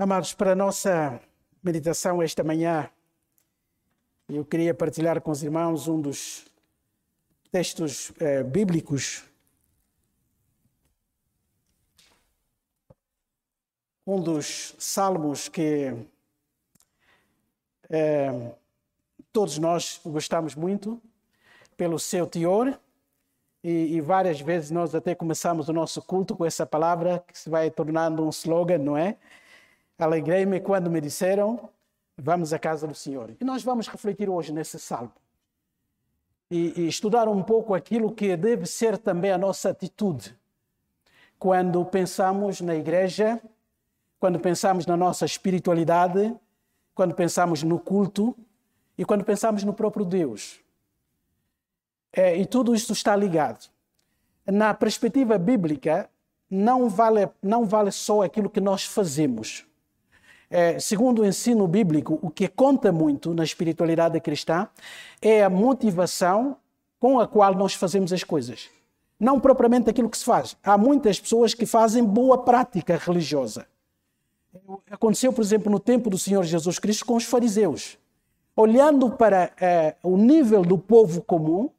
Amados, para a nossa meditação esta manhã, eu queria partilhar com os irmãos um dos textos eh, bíblicos, um dos salmos que eh, todos nós gostamos muito pelo seu teor. E, e, várias vezes nós até começamos o nosso culto com essa palavra que se vai tornando um slogan, não é? Alegrei-me quando me disseram: Vamos à casa do Senhor. E nós vamos refletir hoje nesse salmo e, e estudar um pouco aquilo que deve ser também a nossa atitude quando pensamos na igreja, quando pensamos na nossa espiritualidade, quando pensamos no culto e quando pensamos no próprio Deus. É, e tudo isto está ligado. Na perspectiva bíblica, não vale, não vale só aquilo que nós fazemos é, segundo o ensino bíblico, o que conta muito na espiritualidade cristã é a motivação com a qual nós fazemos as coisas. Não propriamente aquilo que se faz. Há muitas pessoas que fazem boa prática religiosa. Aconteceu, por exemplo, no tempo do Senhor Jesus Cristo com os fariseus. Olhando para é, o nível do povo comum,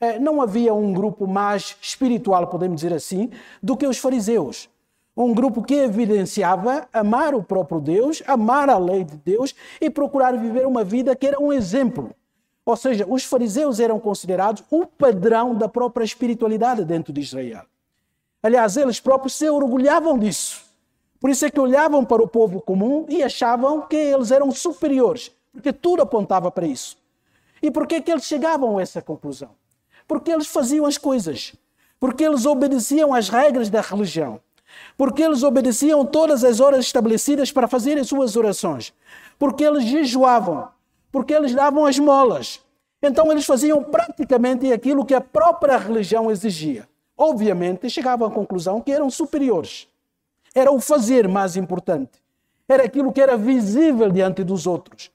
é, não havia um grupo mais espiritual, podemos dizer assim, do que os fariseus um grupo que evidenciava amar o próprio Deus, amar a lei de Deus e procurar viver uma vida que era um exemplo. Ou seja, os fariseus eram considerados o padrão da própria espiritualidade dentro de Israel. Aliás, eles próprios se orgulhavam disso. Por isso é que olhavam para o povo comum e achavam que eles eram superiores, porque tudo apontava para isso. E por que, que eles chegavam a essa conclusão? Porque eles faziam as coisas, porque eles obedeciam às regras da religião porque eles obedeciam todas as horas estabelecidas para fazer as suas orações, porque eles jejuavam, porque eles davam as molas. Então eles faziam praticamente aquilo que a própria religião exigia. Obviamente, chegavam à conclusão que eram superiores. Era o fazer mais importante. Era aquilo que era visível diante dos outros.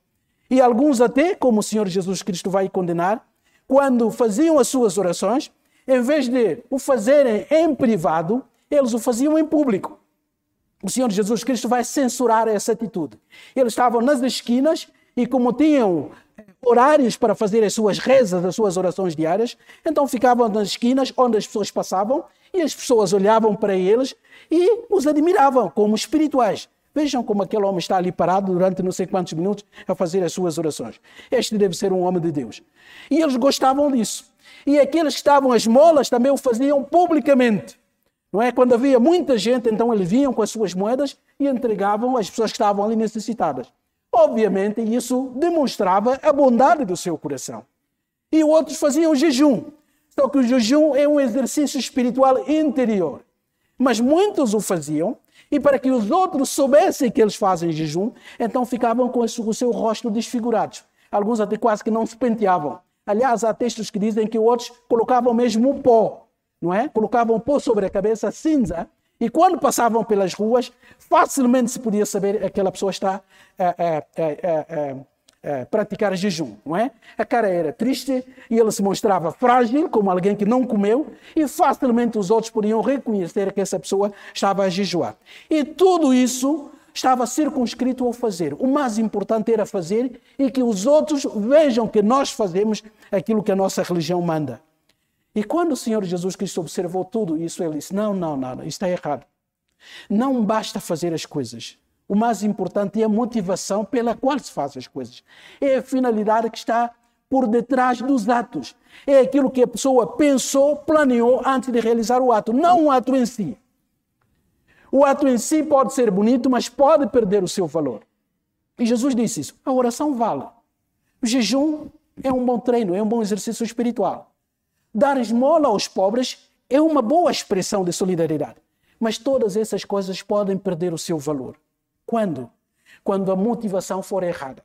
E alguns até, como o Senhor Jesus Cristo vai condenar, quando faziam as suas orações, em vez de o fazerem em privado, eles o faziam em público. O Senhor Jesus Cristo vai censurar essa atitude. Eles estavam nas esquinas e, como tinham eh, horários para fazer as suas rezas, as suas orações diárias, então ficavam nas esquinas onde as pessoas passavam e as pessoas olhavam para eles e os admiravam como espirituais. Vejam como aquele homem está ali parado durante não sei quantos minutos a fazer as suas orações. Este deve ser um homem de Deus. E eles gostavam disso. E aqueles que estavam às molas também o faziam publicamente. Não é? Quando havia muita gente, então eles vinham com as suas moedas e entregavam às pessoas que estavam ali necessitadas. Obviamente, isso demonstrava a bondade do seu coração. E outros faziam jejum. Só que o jejum é um exercício espiritual interior. Mas muitos o faziam, e para que os outros soubessem que eles fazem jejum, então ficavam com o seu rosto desfigurados. Alguns até quase que não se penteavam. Aliás, há textos que dizem que outros colocavam mesmo pó não é? Colocavam pó sobre a cabeça, cinza, e quando passavam pelas ruas, facilmente se podia saber que aquela pessoa está a, a, a, a, praticar jejum, não é? A cara era triste e ele se mostrava frágil, como alguém que não comeu, e facilmente os outros podiam reconhecer que essa pessoa estava a jejuar. E tudo isso estava circunscrito ao fazer. O mais importante era fazer e que os outros vejam que nós fazemos aquilo que a nossa religião manda. E quando o Senhor Jesus Cristo observou tudo isso, ele disse: Não, não, não, isso está errado. Não basta fazer as coisas. O mais importante é a motivação pela qual se faz as coisas. É a finalidade que está por detrás dos atos. É aquilo que a pessoa pensou, planeou antes de realizar o ato, não o ato em si. O ato em si pode ser bonito, mas pode perder o seu valor. E Jesus disse isso. A oração vale. O jejum é um bom treino, é um bom exercício espiritual. Dar esmola aos pobres é uma boa expressão de solidariedade. Mas todas essas coisas podem perder o seu valor. Quando? Quando a motivação for errada.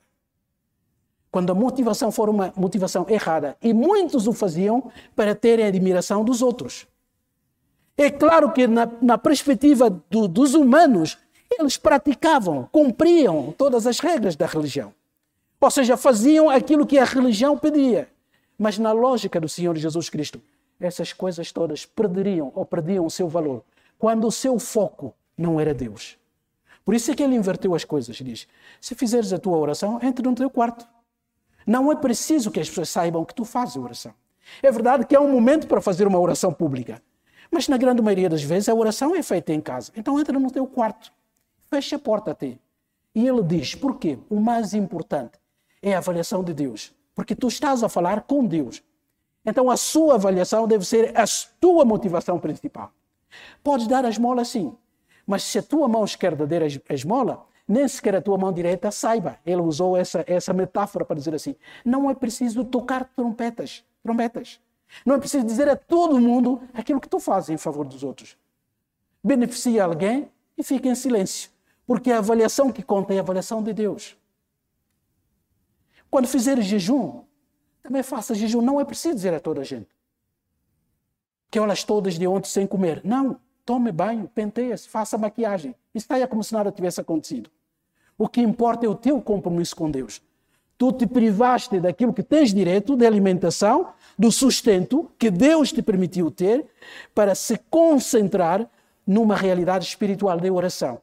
Quando a motivação for uma motivação errada. E muitos o faziam para terem a admiração dos outros. É claro que, na, na perspectiva do, dos humanos, eles praticavam, cumpriam todas as regras da religião. Ou seja, faziam aquilo que a religião pedia. Mas na lógica do Senhor Jesus Cristo, essas coisas todas perderiam ou perdiam o seu valor quando o seu foco não era Deus. Por isso é que ele inverteu as coisas. Diz: se fizeres a tua oração, entre no teu quarto. Não é preciso que as pessoas saibam que tu fazes oração. É verdade que há um momento para fazer uma oração pública, mas na grande maioria das vezes a oração é feita em casa. Então entra no teu quarto, fecha a porta a ti. E ele diz: por quê? O mais importante é a avaliação de Deus. Porque tu estás a falar com Deus. Então a sua avaliação deve ser a tua motivação principal. Podes dar a esmola sim, mas se a tua mão esquerda der a esmola, nem sequer a tua mão direita saiba. Ele usou essa, essa metáfora para dizer assim: não é preciso tocar trompetas, trompetas. Não é preciso dizer a todo mundo aquilo que tu fazes em favor dos outros. Beneficia alguém e fica em silêncio. Porque a avaliação que conta é a avaliação de Deus. Quando fizer jejum, também faça jejum. Não é preciso dizer a toda a gente que horas todas de ontem sem comer. Não. Tome banho, penteie-se, faça maquiagem. Estaia como se nada tivesse acontecido. O que importa é o teu compromisso com Deus. Tu te privaste daquilo que tens direito de alimentação, do sustento que Deus te permitiu ter, para se concentrar numa realidade espiritual de oração.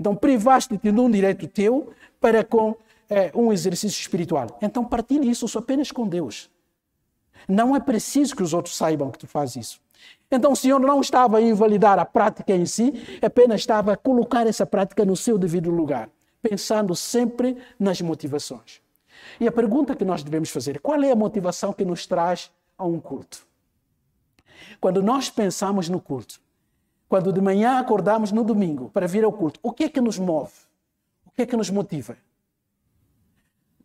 Então, privaste-te de um direito teu para com é, um exercício espiritual. Então, partilhe isso apenas com Deus. Não é preciso que os outros saibam que tu fazes isso. Então o Senhor não estava a invalidar a prática em si, apenas estava a colocar essa prática no seu devido lugar, pensando sempre nas motivações. E a pergunta que nós devemos fazer: qual é a motivação que nos traz a um culto? Quando nós pensamos no culto, quando de manhã acordamos no domingo para vir ao culto, o que é que nos move? O que é que nos motiva?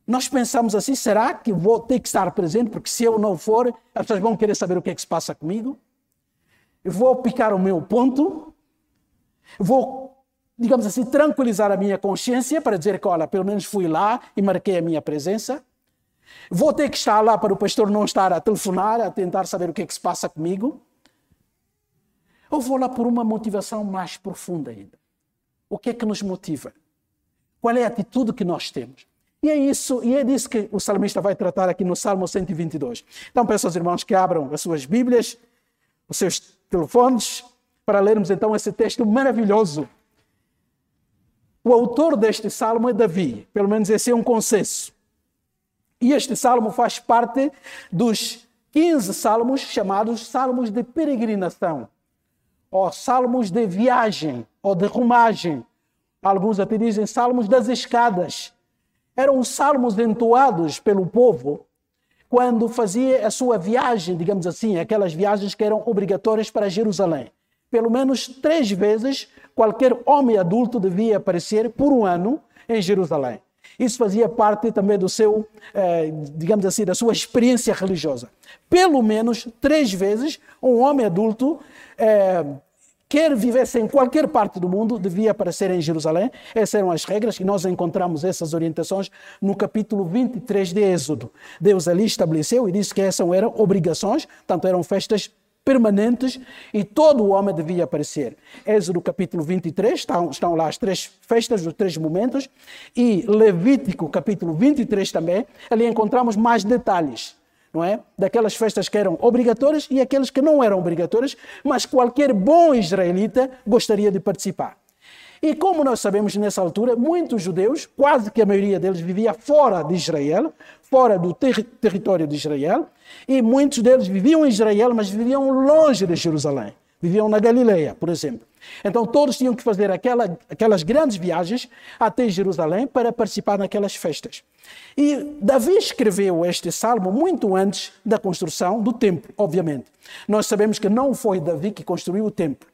Nós pensamos assim: será que vou ter que estar presente? Porque se eu não for, as pessoas vão querer saber o que é que se passa comigo? vou picar o meu ponto, vou, digamos assim, tranquilizar a minha consciência para dizer que, olha, pelo menos fui lá e marquei a minha presença. Vou ter que estar lá para o pastor não estar a telefonar, a tentar saber o que é que se passa comigo. Ou vou lá por uma motivação mais profunda ainda. O que é que nos motiva? Qual é a atitude que nós temos? E é isso, e é disso que o salmista vai tratar aqui no Salmo 122. Então peço aos irmãos que abram as suas Bíblias, os seus telefones para lermos então esse texto maravilhoso. O autor deste salmo é Davi, pelo menos esse é um consenso. E este salmo faz parte dos 15 salmos chamados salmos de peregrinação, ou salmos de viagem, ou de rumagem. Alguns até dizem salmos das escadas. Eram salmos entoados pelo povo quando fazia a sua viagem, digamos assim, aquelas viagens que eram obrigatórias para Jerusalém. Pelo menos três vezes, qualquer homem adulto devia aparecer por um ano em Jerusalém. Isso fazia parte também do seu, eh, digamos assim, da sua experiência religiosa. Pelo menos três vezes, um homem adulto eh, quer vivesse em qualquer parte do mundo, devia aparecer em Jerusalém. Essas eram as regras, e nós encontramos essas orientações no capítulo 23 de Êxodo. Deus ali estabeleceu e disse que essas eram obrigações, tanto eram festas permanentes e todo o homem devia aparecer. Êxodo capítulo 23, estão, estão lá as três festas, os três momentos, e Levítico capítulo 23 também, ali encontramos mais detalhes não é? Daquelas festas que eram obrigatórias e aquelas que não eram obrigatórias, mas qualquer bom israelita gostaria de participar. E como nós sabemos nessa altura, muitos judeus, quase que a maioria deles vivia fora de Israel, fora do ter território de Israel, e muitos deles viviam em Israel, mas viviam longe de Jerusalém. Viviam na Galileia, por exemplo. Então todos tinham que fazer aquela, aquelas grandes viagens até Jerusalém para participar naquelas festas. E Davi escreveu este salmo muito antes da construção do templo, obviamente. Nós sabemos que não foi Davi que construiu o templo.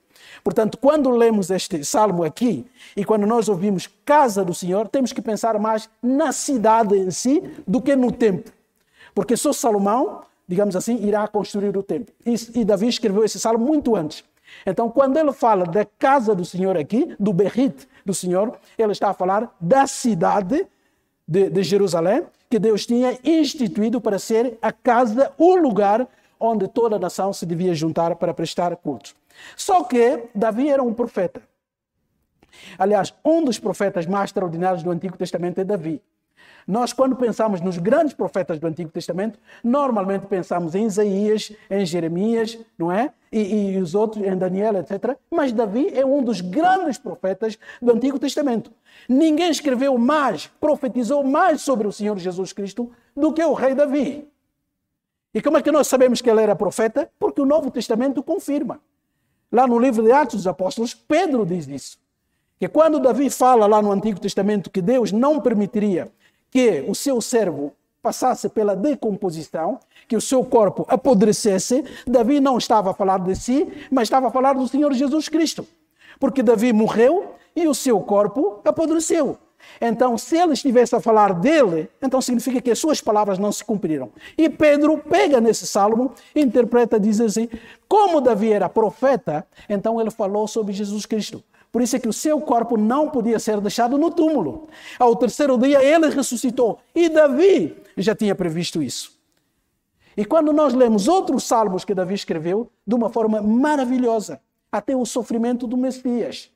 Portanto, quando lemos este salmo aqui e quando nós ouvimos casa do Senhor, temos que pensar mais na cidade em si do que no templo. Porque só Salomão, digamos assim, irá construir o templo. E, e Davi escreveu esse salmo muito antes. Então, quando ele fala da casa do Senhor aqui, do Berrit do Senhor, ele está a falar da cidade de, de Jerusalém, que Deus tinha instituído para ser a casa, o lugar onde toda a nação se devia juntar para prestar culto. Só que Davi era um profeta. Aliás, um dos profetas mais extraordinários do Antigo Testamento é Davi. Nós, quando pensamos nos grandes profetas do Antigo Testamento, normalmente pensamos em Isaías, em Jeremias, não é? E, e, os outros, em Daniel, etc. Mas Davi é um dos grandes profetas do Antigo Testamento. Ninguém escreveu mais, profetizou mais sobre o Senhor Jesus Cristo do que o rei Davi. E como é que nós sabemos que ele era profeta? Porque o Novo Testamento confirma. Lá no livro de Atos dos Apóstolos, Pedro diz isso. Que quando Davi fala lá no Antigo Testamento que Deus não permitiria que o seu servo passasse pela decomposição, que o seu corpo apodrecesse, Davi não estava a falar de si, mas estava a falar do Senhor Jesus Cristo. Porque Davi morreu e o seu corpo apodreceu. Então, se ele estivesse a falar dele, então significa que as suas palavras não se cumpriram. E Pedro pega nesse salmo, interpreta, diz assim: como Davi era profeta, então ele falou sobre Jesus Cristo. Por isso é que o seu corpo não podia ser deixado no túmulo. Ao terceiro dia ele ressuscitou. E Davi já tinha previsto isso. E quando nós lemos outros salmos que Davi escreveu, de uma forma maravilhosa, até o sofrimento do Messias,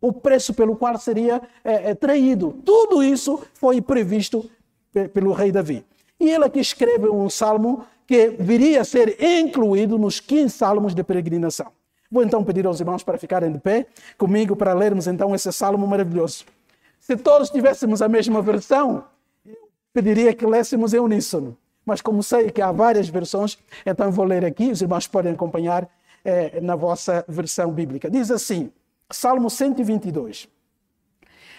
o preço pelo qual seria é, é, traído, tudo isso foi previsto pelo rei Davi. E ele aqui escreve um salmo que viria a ser incluído nos 15 salmos de peregrinação. Vou então pedir aos irmãos para ficarem de pé comigo para lermos então esse salmo maravilhoso. Se todos tivéssemos a mesma versão, pediria que lêssemos em uníssono. Mas como sei que há várias versões, então vou ler aqui, os irmãos podem acompanhar eh, na vossa versão bíblica. Diz assim, Salmo 122.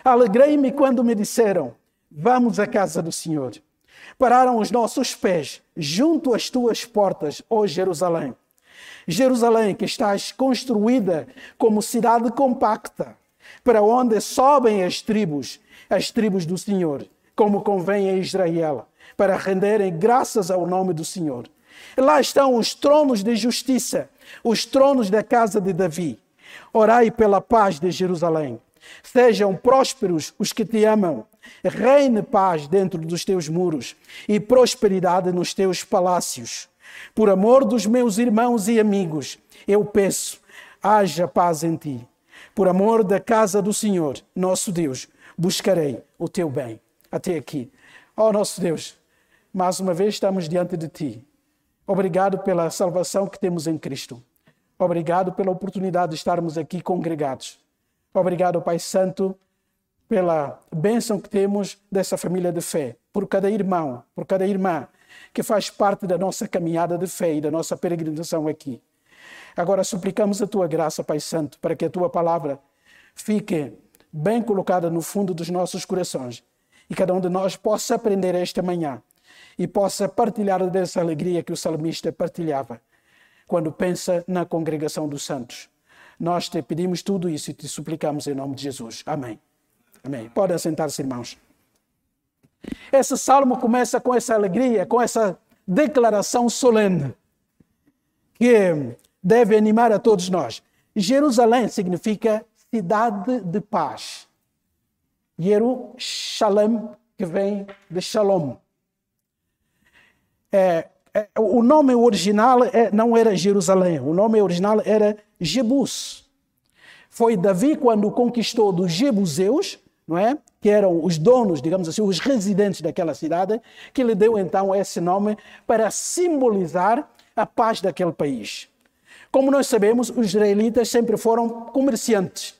Alegrei-me quando me disseram, vamos à casa do Senhor. Pararam os nossos pés junto às tuas portas, ó Jerusalém. Jerusalém, que estás construída como cidade compacta, para onde sobem as tribos, as tribos do Senhor, como convém a Israel, para renderem graças ao nome do Senhor. Lá estão os tronos de justiça, os tronos da casa de Davi. Orai pela paz de Jerusalém. Sejam prósperos os que te amam. Reine paz dentro dos teus muros e prosperidade nos teus palácios. Por amor dos meus irmãos e amigos, eu peço, haja paz em ti. Por amor da casa do Senhor, nosso Deus, buscarei o teu bem. Até aqui. Ó oh, nosso Deus, mais uma vez estamos diante de ti. Obrigado pela salvação que temos em Cristo. Obrigado pela oportunidade de estarmos aqui congregados. Obrigado, Pai Santo, pela bênção que temos dessa família de fé, por cada irmão, por cada irmã que faz parte da nossa caminhada de fé e da nossa peregrinação aqui. Agora suplicamos a tua graça, Pai Santo, para que a tua palavra fique bem colocada no fundo dos nossos corações e cada um de nós possa aprender esta manhã e possa partilhar dessa alegria que o salmista partilhava quando pensa na congregação dos santos. Nós te pedimos tudo isso e te suplicamos em nome de Jesus. Amém. Amém. Podem sentar-se, irmãos. Esse salmo começa com essa alegria, com essa declaração solene, que deve animar a todos nós. Jerusalém significa cidade de paz. Jerusalém, que vem de Shalom. É, é, o nome original é, não era Jerusalém, o nome original era Jebus. Foi Davi quando conquistou dos Jebuseus, não é? Que eram os donos, digamos assim, os residentes daquela cidade, que lhe deu então esse nome para simbolizar a paz daquele país. Como nós sabemos, os israelitas sempre foram comerciantes.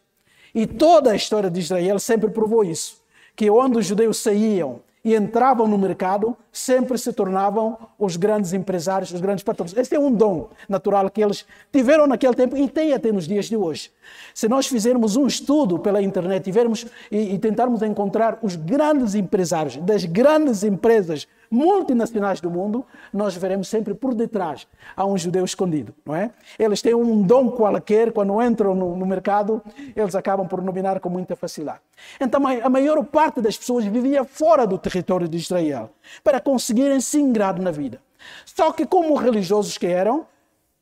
E toda a história de Israel sempre provou isso, que onde os judeus saíam e entravam no mercado, sempre se tornavam os grandes empresários, os grandes patrões. Este é um dom natural que eles tiveram naquele tempo e têm até nos dias de hoje. Se nós fizermos um estudo pela internet tivermos, e, e tentarmos encontrar os grandes empresários das grandes empresas multinacionais do mundo, nós veremos sempre por detrás há um judeu escondido, não é? Eles têm um dom qualquer, quando entram no, no mercado, eles acabam por dominar com muita facilidade. Então, a maior parte das pessoas vivia fora do território de Israel para conseguirem se ingrar na vida. Só que, como religiosos que eram,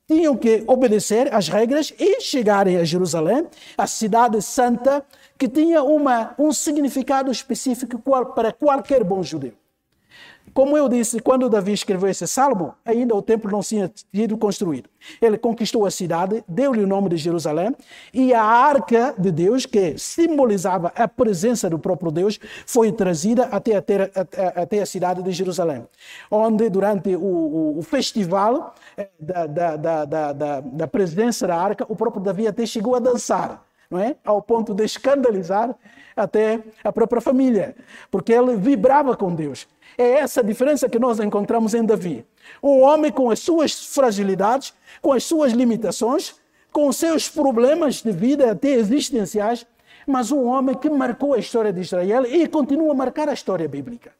tinham que obedecer às regras e chegarem a Jerusalém, a cidade santa, que tinha uma, um significado específico para qualquer bom judeu. Como eu disse, quando Davi escreveu esse salmo, ainda o templo não tinha sido construído. Ele conquistou a cidade, deu-lhe o nome de Jerusalém, e a arca de Deus, que simbolizava a presença do próprio Deus, foi trazida até a, até a cidade de Jerusalém, onde durante o, o, festival eh, da, da, da, da, presença da arca, o próprio Davi até chegou a dançar. É? Ao ponto de escandalizar até a própria família, porque ele vibrava com Deus. É essa diferença que nós encontramos em Davi. Um homem com as suas fragilidades, com as suas limitações, com os seus problemas de vida até existenciais, mas um homem que marcou a história de Israel e continua a marcar a história bíblica.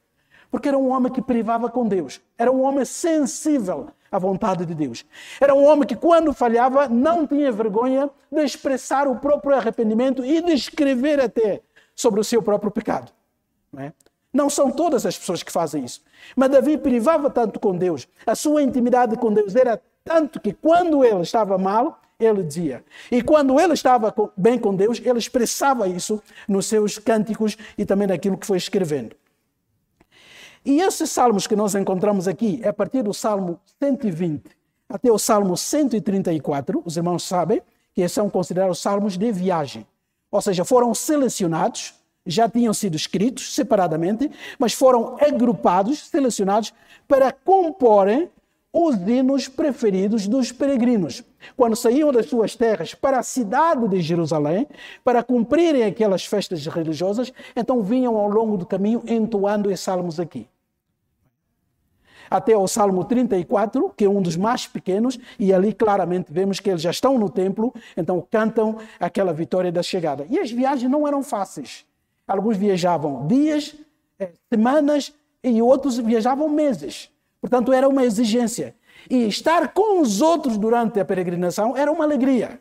Porque era um homem que privava com Deus. Era um homem sensível à vontade de Deus. Era um homem que, quando falhava, não tinha vergonha de expressar o próprio arrependimento e de escrever até sobre o seu próprio pecado. Não é? Não são todas as pessoas que fazem isso. Mas Davi privava tanto com Deus, a sua intimidade com Deus era tanto que quando ele estava mal, ele dizia. E quando ele estava bem com Deus, ele expressava isso nos seus cânticos e também naquilo que foi escrevendo. E esses salmos que nós encontramos aqui, é a partir do Salmo 120 até o Salmo 134, os irmãos sabem que são considerados salmos de viagem. Ou seja, foram selecionados já tinham sido escritos separadamente, mas foram agrupados, selecionados para comporem os hinos preferidos dos peregrinos. Quando saíam das suas terras para a cidade de Jerusalém, para cumprirem aquelas festas religiosas, então vinham ao longo do caminho entoando esses salmos aqui. Até o Salmo 34, que é um dos mais pequenos, e ali claramente vemos que eles já estão no templo, então cantam aquela vitória da chegada. E as viagens não eram fáceis. Alguns viajavam dias, eh, semanas e outros viajavam meses. Portanto, era uma exigência. E estar com os outros durante a peregrinação era uma alegria.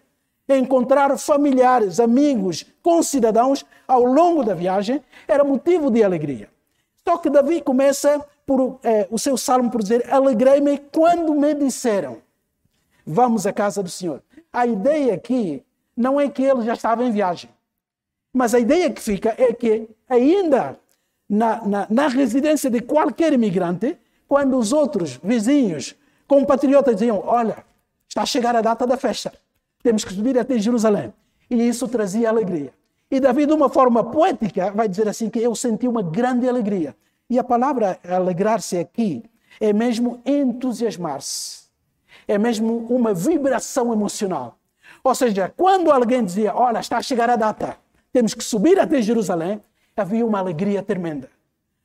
Encontrar familiares, amigos, concidadãos ao longo da viagem era motivo de alegria. Só que Davi começa por, eh, o seu salmo por dizer: Alegrei-me quando me disseram, vamos à casa do Senhor. A ideia aqui não é que ele já estava em viagem. Mas a ideia que fica é que, ainda na, na, na residência de qualquer imigrante, quando os outros vizinhos, compatriotas diziam: Olha, está a chegar a data da festa, temos que subir até Jerusalém. E isso trazia alegria. E Davi, de uma forma poética, vai dizer assim: que eu senti uma grande alegria. E a palavra alegrar-se aqui é mesmo entusiasmar-se, é mesmo uma vibração emocional. Ou seja, quando alguém dizia: Olha, está a chegar a data temos que subir até Jerusalém, havia uma alegria tremenda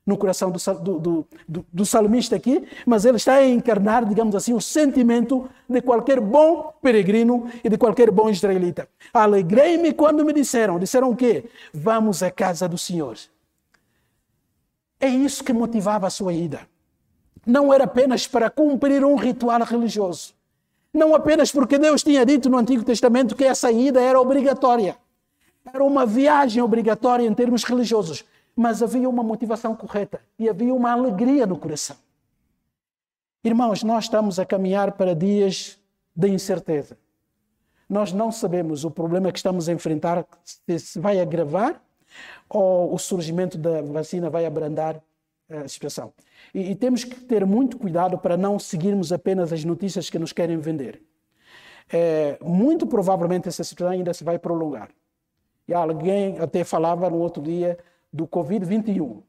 no coração do, do, do, do, salmista aqui, mas ele está a encarnar, digamos assim, o sentimento de qualquer bom peregrino e de qualquer bom israelita. Alegrei-me quando me disseram, disseram o quê? Vamos à casa do Senhor. É isso que motivava a sua ida. Não era apenas para cumprir um ritual religioso. Não apenas porque Deus tinha dito no Antigo Testamento que essa ida era obrigatória. Era uma viagem obrigatória em termos religiosos, mas havia uma motivação correta e havia uma alegria no coração. Irmãos, nós estamos a caminhar para dias de incerteza. Nós não sabemos o problema que estamos a enfrentar, se vai agravar ou o surgimento da vacina vai abrandar a situação. E, e, temos que ter muito cuidado para não seguirmos apenas as notícias que nos querem vender. É, muito provavelmente essa situação ainda se vai prolongar. E alguém até falava no outro dia do Covid-21.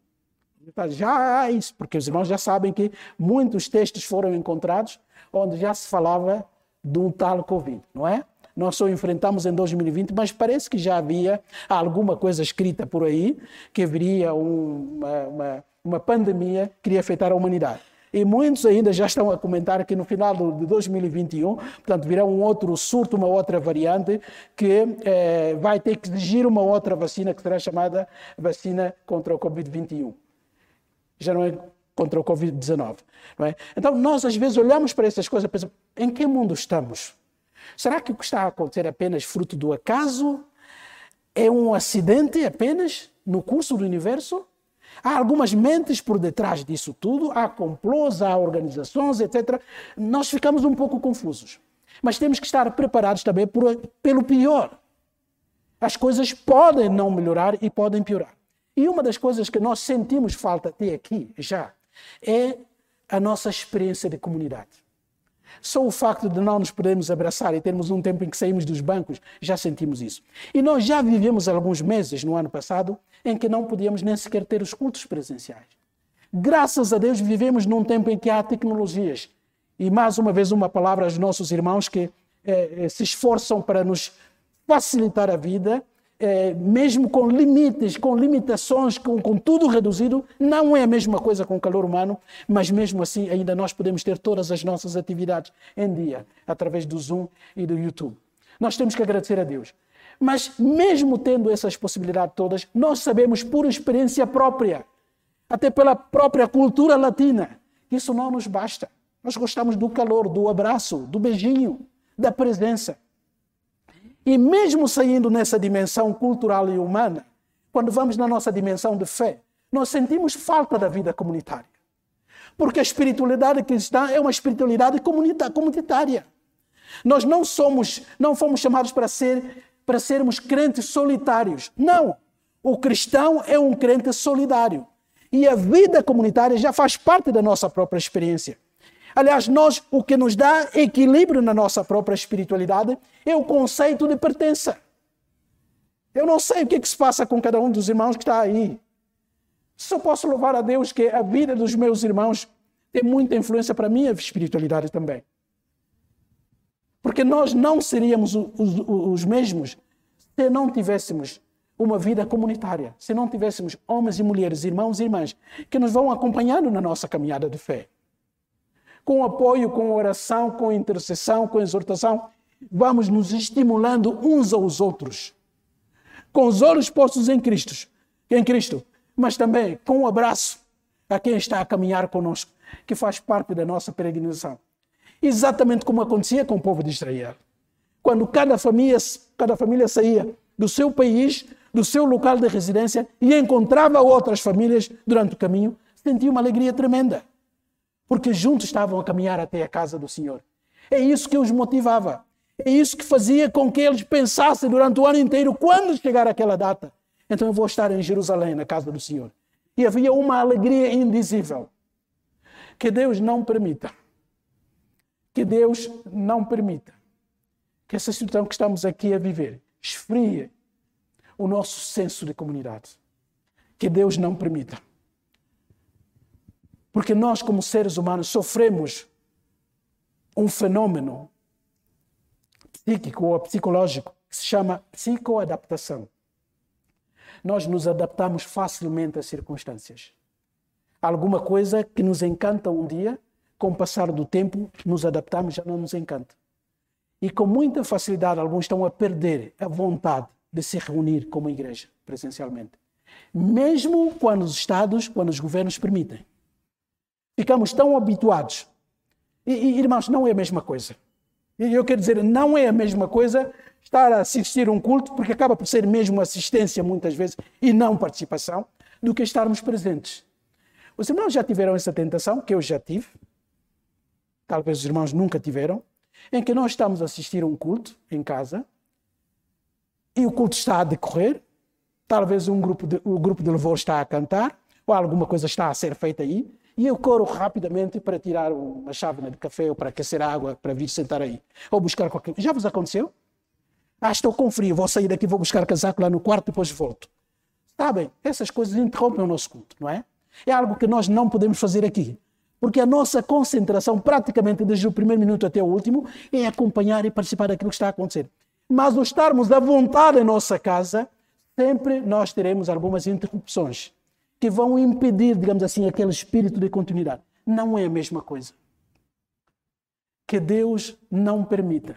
Já há isso, porque os irmãos já sabem que muitos textos foram encontrados onde já se falava de um tal Covid, não é? Nós só enfrentamos em 2020, mas parece que já havia alguma coisa escrita por aí que haveria um, uma, uma, uma pandemia que iria afetar a humanidade. E muitos ainda já estão a comentar que no final de 2021, portanto, virá um outro surto, uma outra variante, que eh, vai ter que exigir uma outra vacina, que será chamada vacina contra o Covid-21. Já não é contra o Covid-19. É? Então, nós às vezes olhamos para essas coisas e pensamos, em que mundo estamos? Será que o que está a acontecer é apenas fruto do acaso? É um acidente apenas no curso do universo? Há algumas mentes por detrás disso tudo, há complôs, há organizações, etc. Nós ficamos um pouco confusos. Mas temos que estar preparados também por, pelo pior. As coisas podem não melhorar e podem piorar. E uma das coisas que nós sentimos falta até aqui, já, é a nossa experiência de comunidade. Só o facto de não nos podermos abraçar e termos um tempo em que saímos dos bancos, já sentimos isso. E nós já vivemos alguns meses no ano passado em que não podíamos nem sequer ter os cultos presenciais. Graças a Deus vivemos num tempo em que há tecnologias. E mais uma vez uma palavra aos nossos irmãos que eh, se esforçam para nos facilitar a vida é, mesmo com limites, com limitações, com, com, tudo reduzido, não é a mesma coisa com o calor humano, mas mesmo assim ainda nós podemos ter todas as nossas atividades em dia, através do Zoom e do YouTube. Nós temos que agradecer a Deus. Mas mesmo tendo essas possibilidades todas, nós sabemos por experiência própria, até pela própria cultura latina, que isso não nos basta. Nós gostamos do calor, do abraço, do beijinho, da presença. E mesmo saindo nessa dimensão cultural e humana, quando vamos na nossa dimensão de fé, nós sentimos falta da vida comunitária. Porque a espiritualidade cristã é uma espiritualidade comunitária. Nós não somos, não fomos chamados para ser para sermos crentes solitários. Não. O cristão é um crente solidário. E a vida comunitária já faz parte da nossa própria experiência. Aliás, nós, o que nos dá equilíbrio na nossa própria espiritualidade é o conceito de pertença. Eu não sei o que, é que se passa com cada um dos irmãos que está aí. Só posso louvar a Deus que a vida dos meus irmãos tem muita influência para a minha espiritualidade também. Porque nós não seríamos os, os, os mesmos se não tivéssemos uma vida comunitária, se não tivéssemos homens e mulheres, irmãos e irmãs, que nos vão acompanhando na nossa caminhada de fé com apoio, com oração, com intercessão, com exortação, vamos nos estimulando uns aos outros. Com os olhos postos em Cristo, em Cristo, mas também com um abraço a quem está a caminhar conosco, que faz parte da nossa peregrinação. Exatamente como acontecia com o povo de Israel. Quando cada família, cada família saía do seu país, do seu local de residência e encontrava outras famílias durante o caminho, sentia uma alegria tremenda porque juntos estavam a caminhar até a casa do Senhor. É isso que os motivava. É isso que fazia com que eles pensassem durante o ano inteiro, quando chegar aquela data, então eu vou estar em Jerusalém, na casa do Senhor. E havia uma alegria indizível. Que Deus não permita. Que Deus não permita que essa situação que estamos aqui a viver esfrie o nosso senso de comunidade. Que Deus não permita. Porque nós, como seres humanos, sofremos um fenômeno psíquico ou psicológico que se chama psicoadaptação. Nós nos adaptamos facilmente às circunstâncias. Alguma coisa que nos encanta um dia, com o passar do tempo, nos adaptamos, já não nos encanta. E com muita facilidade, alguns estão a perder a vontade de se reunir como igreja presencialmente. Mesmo quando os Estados, quando os governos permitem. Ficamos tão habituados. E, e, irmãos, não é a mesma coisa. E eu quero dizer, não é a mesma coisa estar a assistir um culto, porque acaba por ser mesmo assistência muitas vezes e não participação, do que estarmos presentes. Os irmãos já tiveram essa tentação, que eu já tive, talvez os irmãos nunca tiveram, em que nós estamos a assistir um culto em casa e o culto está a decorrer, talvez um grupo de, o grupo de louvor está a cantar, ou alguma coisa está a ser feita aí, e eu corro rapidamente para tirar uma chávena de café ou para aquecer água para vir sentar aí. Ou buscar qualquer Já vos aconteceu? Ah, estou com frio, vou sair daqui, vou buscar casaco lá no quarto e depois volto. Está bem, essas coisas interrompem o nosso culto, não é? É algo que nós não podemos fazer aqui. Porque a nossa concentração, praticamente desde o primeiro minuto até o último, é acompanhar e participar daquilo que está a acontecer. Mas ao estarmos à vontade em nossa casa, sempre nós teremos algumas interrupções que vão impedir, digamos assim, aquele espírito de continuidade. Não é a mesma coisa. Que Deus não permita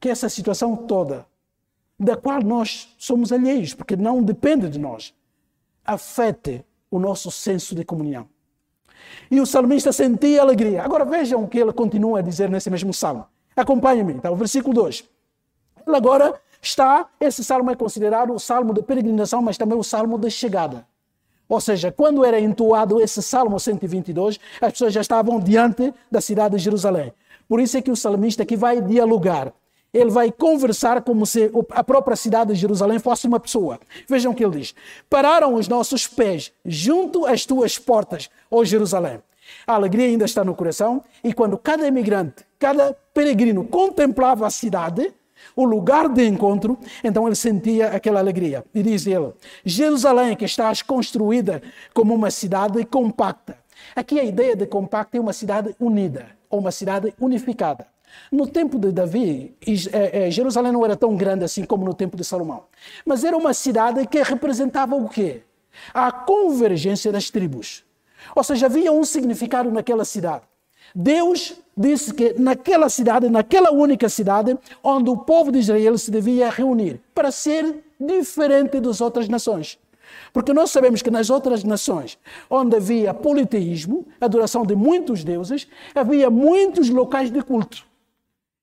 que essa situação toda, da qual nós somos alheios, porque não depende de nós, afete o nosso senso de comunhão. E o salmista sentia alegria. Agora vejam o que ele continua a dizer nesse mesmo salmo. Acompanhe-me, então, versículo 2. Ele agora está, esse salmo é considerado o salmo de peregrinação, mas também o salmo de chegada. Ou seja, quando era entoado esse Salmo 122, as pessoas já estavam diante da cidade de Jerusalém. Por isso é que o salmista aqui vai dialogar Ele vai conversar como se a própria cidade de Jerusalém fosse uma pessoa. Vejam o que ele diz: Pararam os nossos pés junto às tuas portas, ó Jerusalém. A alegria ainda está no coração, e quando cada imigrante, cada peregrino contemplava a cidade, o lugar de encontro, então ele sentia aquela alegria. E diz ele: Jerusalém, que estás construída como uma cidade compacta. Aqui a ideia de compacta é uma cidade unida, ou uma cidade unificada. No tempo de Davi, é, é, Jerusalém não era tão grande assim como no tempo de Salomão. Mas era uma cidade que representava o quê? A convergência das tribos. Ou seja, havia um significado naquela cidade. Deus disse que naquela cidade, naquela única cidade, onde o povo de Israel se devia reunir para ser diferente das outras nações. Porque nós sabemos que nas outras nações, onde havia politeísmo, adoração de muitos deuses, havia muitos locais de culto.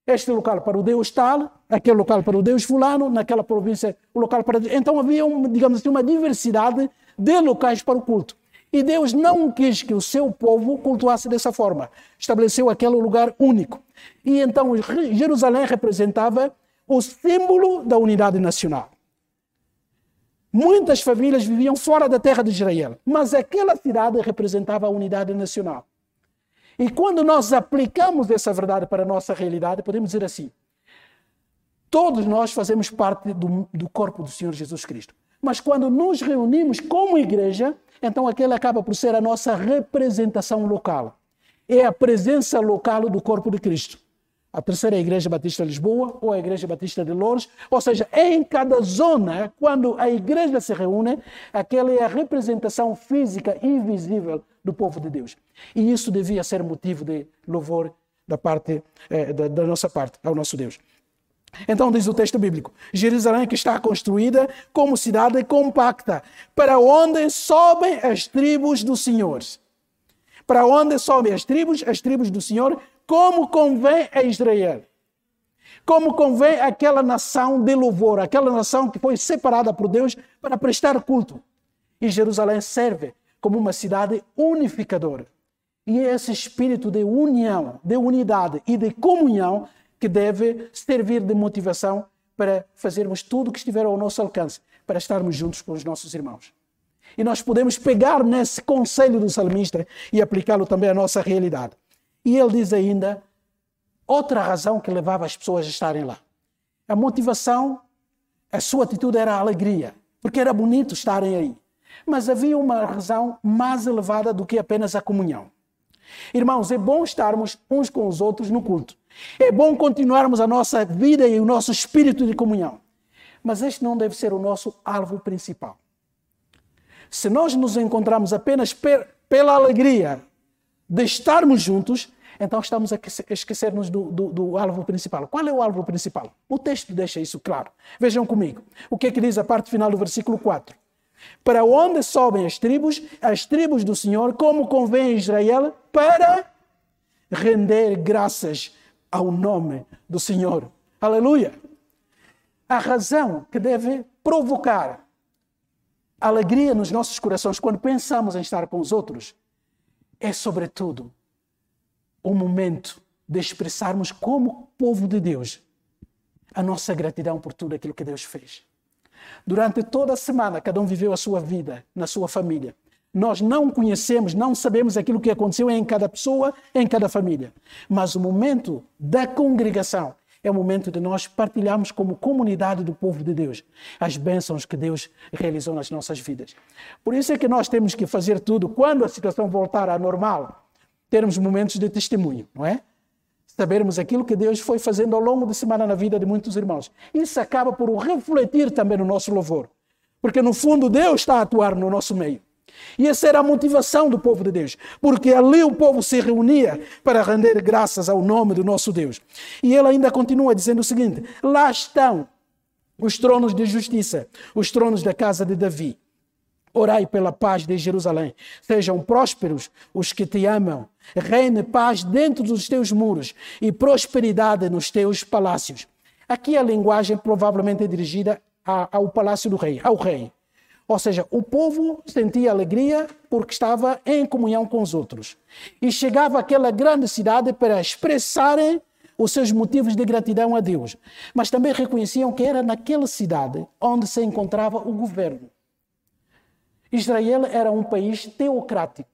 Este local para o Deus tal, aquele local para o Deus fulano, naquela província o local para... Então havia, digamos assim, uma diversidade de locais para o culto. E Deus não quis que o seu povo cultuasse dessa forma. Estabeleceu aquele lugar único. E então Jerusalém representava o símbolo da unidade nacional. Muitas famílias viviam fora da terra de Israel, mas aquela cidade representava a unidade nacional. E quando nós aplicamos essa verdade para a nossa realidade, podemos dizer assim: todos nós fazemos parte do, do corpo do Senhor Jesus Cristo. Mas quando nos reunimos como igreja, então aquele acaba por ser a nossa representação local. É a presença local do corpo de Cristo. A terceira é a Igreja Batista de Lisboa ou a Igreja Batista de Lourdes. Ou seja, em cada zona, quando a igreja se reúne, aquela é a representação física invisível do povo de Deus. E isso devia ser motivo de louvor da parte eh, da, da nossa parte ao nosso Deus. Então diz o texto bíblico: Jerusalém que está construída como cidade compacta, para onde sobem as tribos do Senhor. Para onde sobem as tribos, as tribos do Senhor, como convém a Israel. Como convém aquela nação de louvor, aquela nação que foi separada por Deus para prestar culto. E Jerusalém serve como uma cidade unificadora. E é esse espírito de união, de unidade e de comunhão que deve servir de motivação para fazermos tudo o que estiver ao nosso alcance, para estarmos juntos com os nossos irmãos. E nós podemos pegar nesse conselho do salmista e aplicá-lo também à nossa realidade. E ele diz ainda outra razão que levava as pessoas a estarem lá. A motivação, a sua atitude era a alegria, porque era bonito estarem aí. Mas havia uma razão mais elevada do que apenas a comunhão. Irmãos, é bom estarmos uns com os outros no culto. É bom continuarmos a nossa vida e o nosso espírito de comunhão. Mas este não deve ser o nosso alvo principal. Se nós nos encontramos apenas pela alegria de estarmos juntos, então estamos a esquecer-nos do, do, do, alvo principal. Qual é o alvo principal? O texto deixa isso claro. Vejam comigo. O que é que diz a parte final do versículo 4? Para onde sobem as tribos, as tribos do Senhor, como convém a Israel, para render graças ao nome do Senhor. Aleluia! A razão que deve provocar alegria nos nossos corações quando pensamos em estar com os outros é, sobretudo, o momento de expressarmos como povo de Deus a nossa gratidão por tudo aquilo que Deus fez. Durante toda a semana, cada um viveu a sua vida na sua família. Nós não conhecemos, não sabemos aquilo que aconteceu em cada pessoa, em cada família. Mas o momento da congregação é o momento de nós partilharmos como comunidade do povo de Deus as bênçãos que Deus realizou nas nossas vidas. Por isso é que nós temos que fazer tudo quando a situação voltar à normal, termos momentos de testemunho, não é? Sabermos aquilo que Deus foi fazendo ao longo da semana na vida de muitos irmãos. Isso acaba por refletir também no nosso louvor. Porque no fundo Deus está a atuar no nosso meio. E essa era a motivação do povo de Deus, porque ali o povo se reunia para render graças ao nome do nosso Deus. E ele ainda continua dizendo o seguinte: lá estão os tronos de justiça, os tronos da casa de Davi. Orai pela paz de Jerusalém. Sejam prósperos os que te amam. Reine paz dentro dos teus muros e prosperidade nos teus palácios. Aqui a linguagem provavelmente é dirigida ao palácio do rei, ao rei. Ou seja, o povo sentia alegria porque estava em comunhão com os outros. E chegava àquela grande cidade para expressarem os seus motivos de gratidão a Deus, mas também reconheciam que era naquela cidade onde se encontrava o governo. Israel era um país teocrático,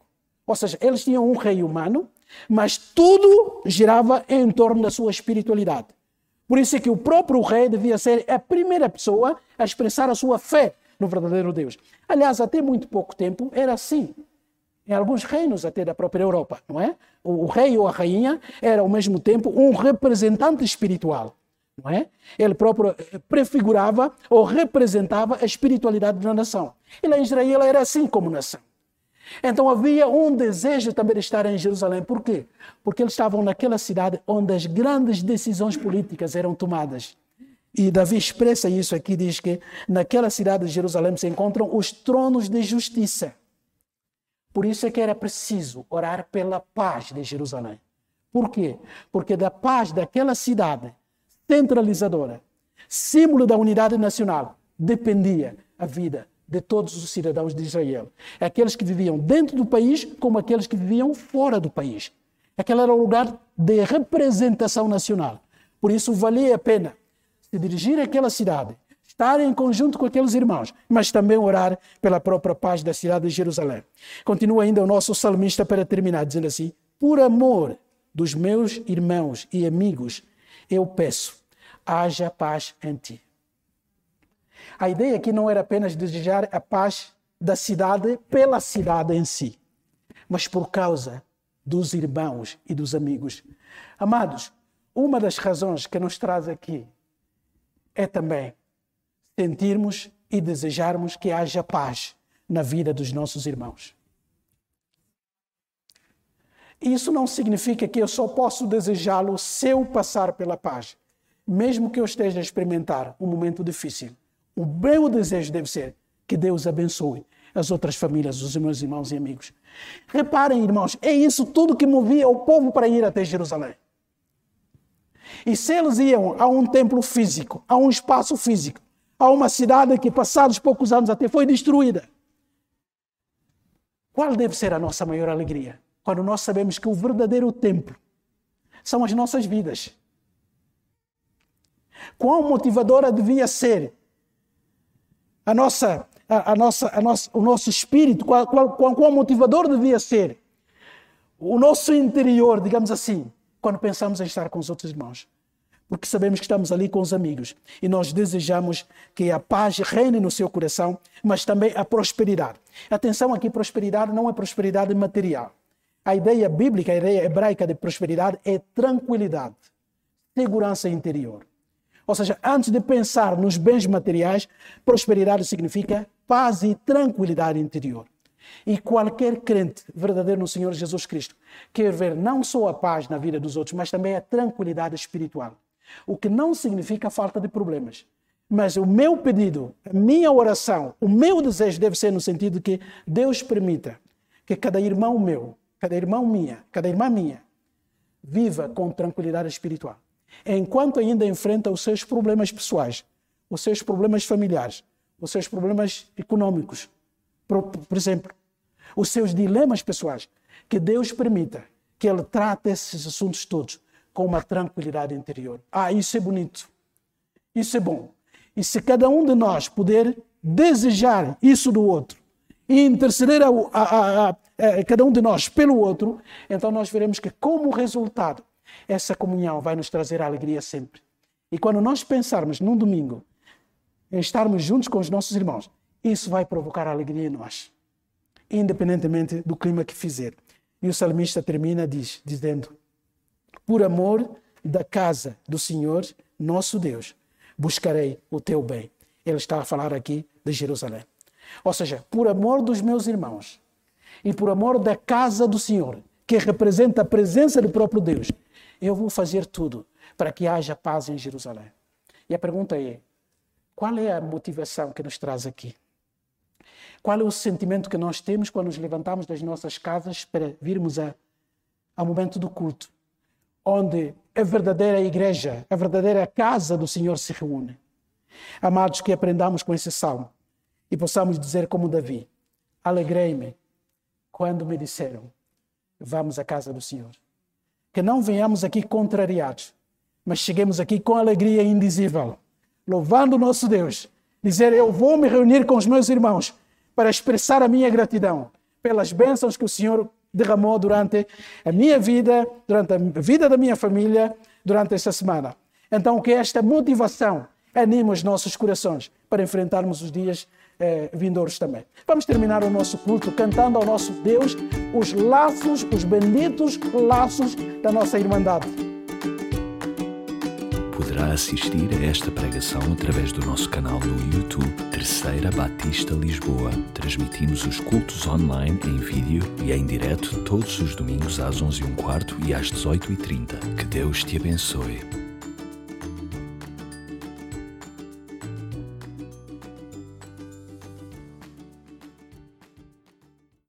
ou seja, eles tinham um rei humano, mas tudo girava em torno da sua espiritualidade. Por isso é que o próprio rei devia ser a primeira pessoa a expressar a sua fé no verdadeiro Deus. Aliás, até muito pouco tempo era assim. Em alguns reinos até da própria Europa, não é? O rei ou a rainha era ao mesmo tempo um representante espiritual, não é? Ele próprio prefigurava ou representava a espiritualidade da nação. E lá em Israel era assim como nação. Então havia um desejo também de estar em Jerusalém. Por quê? Porque eles estavam naquela cidade onde as grandes decisões políticas eram tomadas. E Davi expressa isso aqui, diz que naquela cidade de Jerusalém se encontram os tronos de justiça. Por isso é que era preciso orar pela paz de Jerusalém. Por quê? Porque da paz daquela cidade centralizadora, símbolo da unidade nacional, dependia a vida de todos os cidadãos de Israel. Aqueles que viviam dentro do país, como aqueles que viviam fora do país. Aquele era o lugar de representação nacional. Por isso valia a pena se dirigir àquela cidade, estar em conjunto com aqueles irmãos, mas também orar pela própria paz da cidade de Jerusalém. Continua ainda o nosso salmista para terminar, dizendo assim: Por amor dos meus irmãos e amigos, eu peço, haja paz em ti. A ideia aqui não era apenas desejar a paz da cidade pela cidade em si, mas por causa dos irmãos e dos amigos. Amados, uma das razões que nos traz aqui é também sentirmos e desejarmos que haja paz na vida dos nossos irmãos. Isso não significa que eu só posso desejá-lo se eu passar pela paz, mesmo que eu esteja a experimentar um momento difícil. O meu desejo deve ser que Deus abençoe as outras famílias, os meus irmãos e amigos. Reparem, irmãos, é isso tudo que movia o povo para ir até Jerusalém. E se eles iam a um templo físico, a um espaço físico, a uma cidade que, passados poucos anos, até foi destruída, qual deve ser a nossa maior alegria? Quando nós sabemos que o verdadeiro templo são as nossas vidas. Quão motivadora devia ser a nossa, a, a nossa, a o nosso espírito, qual, qual, qual motivador devia ser o nosso interior, digamos assim, quando pensamos em estar com os outros irmãos. Porque sabemos que estamos ali com os amigos e nós desejamos que a paz reine no seu coração, mas também a prosperidade. Atenção aqui, prosperidade não é prosperidade material. A ideia bíblica, a ideia hebraica de prosperidade é tranquilidade, segurança interior. Ou seja, antes de pensar nos bens materiais, prosperidade significa paz e tranquilidade interior. E qualquer crente verdadeiro no Senhor Jesus Cristo quer ver não só a paz na vida dos outros, mas também a tranquilidade espiritual. O que não significa falta de problemas. Mas o meu pedido, a minha oração, o meu desejo deve ser no sentido de que Deus permita que cada irmão meu, cada irmão minha, cada irmã minha, viva com tranquilidade espiritual enquanto ainda enfrenta os seus problemas pessoais, os seus problemas familiares, os seus problemas econômicos, por, por exemplo, os seus dilemas pessoais, que Deus permita que ele trate esses assuntos todos com uma tranquilidade interior. Ah, isso é bonito. Isso é bom. E se cada um de nós puder desejar isso do outro e interceder a, a, a, a cada um de nós pelo outro, então nós veremos que, como resultado, essa comunhão vai nos trazer alegria sempre. E quando nós pensarmos num domingo em estarmos juntos com os nossos irmãos, isso vai provocar alegria em nós, independentemente do clima que fizer. E o salmista termina diz, dizendo: Por amor da casa do Senhor, nosso Deus, buscarei o teu bem. Ele está a falar aqui de Jerusalém. Ou seja, por amor dos meus irmãos e por amor da casa do Senhor, que representa a presença do próprio Deus, eu vou fazer tudo para que haja paz em Jerusalém. E a pergunta é: qual é a motivação que nos traz aqui? Qual é o sentimento que nós temos quando nos levantamos das nossas casas para virmos a, ao momento do culto, onde a verdadeira igreja, a verdadeira casa do Senhor se reúne? Amados, que aprendamos com esse salmo e possamos dizer como Davi: Alegrei-me quando me disseram, vamos à casa do Senhor que não venhamos aqui contrariados, mas cheguemos aqui com alegria indizível, louvando o nosso Deus, dizer: Eu vou me reunir com os meus irmãos para expressar a minha gratidão pelas bênçãos que o Senhor derramou durante a minha vida, durante a vida da minha família, durante esta semana. Então, que esta motivação anime os nossos corações para enfrentarmos os dias eh, vindouros também. Vamos terminar o nosso culto cantando ao nosso Deus os laços, os benditos laços da nossa Irmandade. Poderá assistir a esta pregação através do nosso canal no YouTube Terceira Batista Lisboa. Transmitimos os cultos online em vídeo e em direto todos os domingos às 11h15 e às 18h30. Que Deus te abençoe.